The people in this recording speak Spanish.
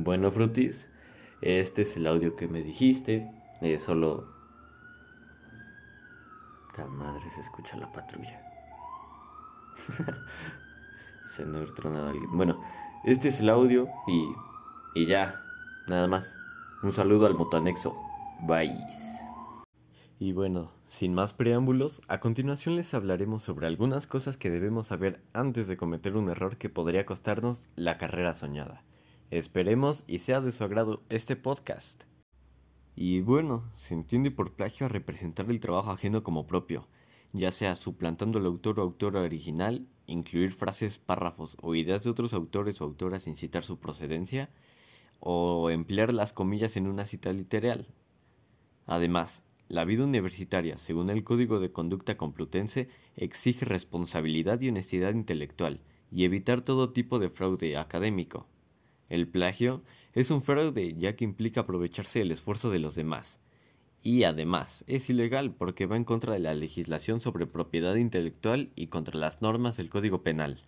Bueno, Frutis, este es el audio que me dijiste. Es solo. La madre se escucha la patrulla. se no tronado alguien. Bueno, este es el audio y. Y ya, nada más. Un saludo al motoanexo. Bye. Y bueno, sin más preámbulos, a continuación les hablaremos sobre algunas cosas que debemos saber antes de cometer un error que podría costarnos la carrera soñada. Esperemos y sea de su agrado este podcast. Y bueno, se entiende por plagio a representar el trabajo ajeno como propio, ya sea suplantando al autor o autora original, incluir frases, párrafos o ideas de otros autores o autoras sin citar su procedencia, o emplear las comillas en una cita literal. Además, la vida universitaria, según el Código de Conducta Complutense, exige responsabilidad y honestidad intelectual, y evitar todo tipo de fraude académico. El plagio es un fraude ya que implica aprovecharse del esfuerzo de los demás. Y además es ilegal porque va en contra de la legislación sobre propiedad intelectual y contra las normas del Código Penal.